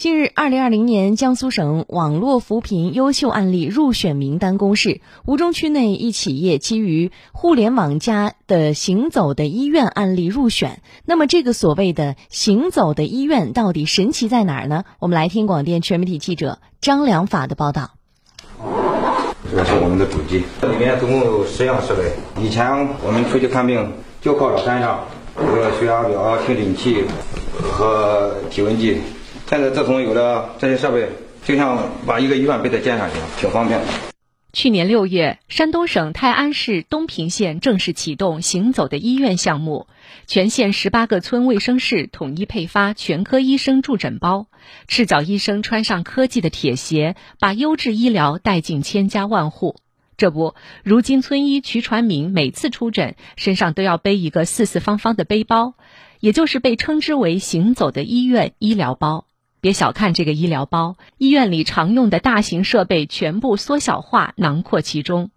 近日，二零二零年江苏省网络扶贫优秀案例入选名单公示，吴中区内一企业基于“互联网加”的行走的医院案例入选。那么，这个所谓的“行走的医院”到底神奇在哪儿呢？我们来听广电全媒体记者张良法的报道。这是我们的主机，这里面总共有十样设备。以前我们出去看病就靠着山上有个血压表、听诊器和体温计。现在自从有了这些设备，就像把一个医院背在肩上一样，挺方便的。去年六月，山东省泰安市东平县正式启动“行走的医院”项目，全县十八个村卫生室统一配发全科医生助诊包，赤脚医生穿上科技的铁鞋，把优质医疗带进千家万户。这不，如今村医瞿传明每次出诊，身上都要背一个四四方方的背包，也就是被称之为“行走的医院”医疗包。别小看这个医疗包，医院里常用的大型设备全部缩小化囊括其中。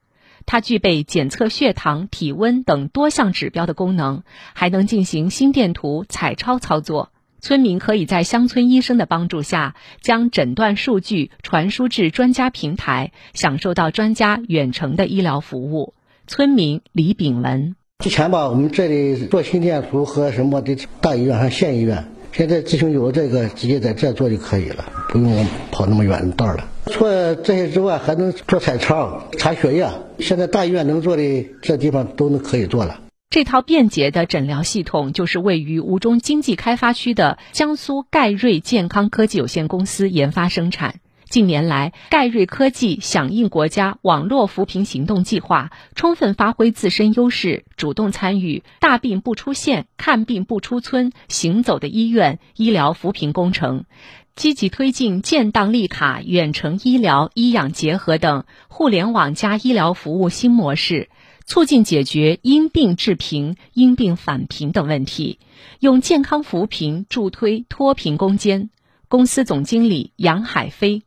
它具备检测血糖、体温等多项指标的功能，还能进行心电图、彩超操作。村民可以在乡村医生的帮助下，将诊断数据传输至专家平台，享受到专家远程的医疗服务。村民李炳文：之前吧，我们这里做心电图和什么的大医院和县医院。现在自行有了这个，直接在这做就可以了，不用跑那么远的道了。除了这些之外，还能做彩超、查血液。现在大医院能做的，这地方都能可以做了。这套便捷的诊疗系统，就是位于吴中经济开发区的江苏盖瑞健康科技有限公司研发生产。近年来，盖瑞科技响应国家网络扶贫行动计划，充分发挥自身优势，主动参与“大病不出县，看病不出村，行走的医院”医疗扶贫工程，积极推进建档立卡、远程医疗、医养结合等互联网加医疗服务新模式，促进解决因病致贫、因病返贫等问题，用健康扶贫助推脱贫攻坚。公司总经理杨海飞。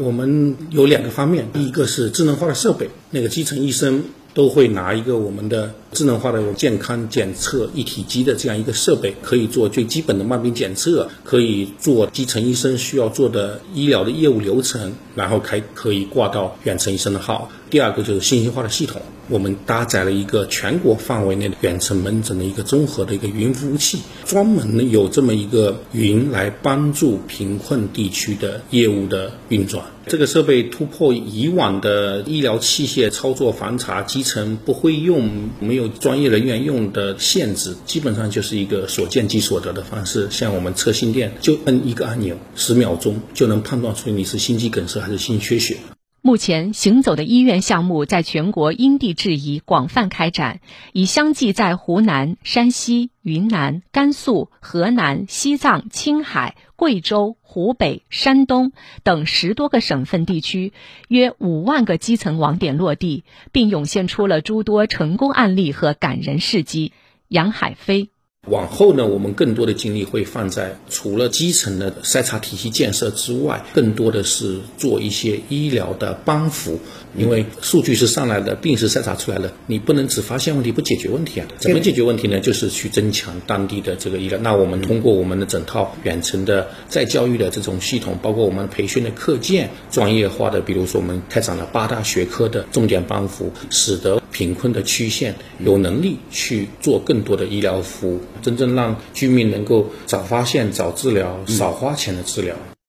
我们有两个方面，第一个是智能化的设备，那个基层医生都会拿一个我们的智能化的健康检测一体机的这样一个设备，可以做最基本的慢病检测，可以做基层医生需要做的医疗的业务流程，然后还可以挂到远程医生的号。第二个就是信息化的系统，我们搭载了一个全国范围内的远程门诊的一个综合的一个云服务器，专门有这么一个云来帮助贫困地区的业务的运转。这个设备突破以往的医疗器械操作反查，基层不会用、没有专业人员用的限制，基本上就是一个所见即所得的方式。像我们测心电，就摁一个按钮，十秒钟就能判断出你是心肌梗塞还是心缺血。目前，行走的医院项目在全国因地制宜广泛开展，已相继在湖南、山西、云南、甘肃、河南、西藏、青海、贵州、湖北、山东等十多个省份地区，约五万个基层网点落地，并涌现出了诸多成功案例和感人事迹。杨海飞。往后呢，我们更多的精力会放在除了基层的筛查体系建设之外，更多的是做一些医疗的帮扶。因为数据是上来的，病是筛查出来了，你不能只发现问题不解决问题啊？怎么解决问题呢？就是去增强当地的这个医疗。那我们通过我们的整套远程的再教育的这种系统，包括我们培训的课件，专业化的，比如说我们开展了八大学科的重点帮扶，使得贫困的区县有能力去做更多的医疗服务。真正让居民能够早发现、早治疗、少花钱的治疗。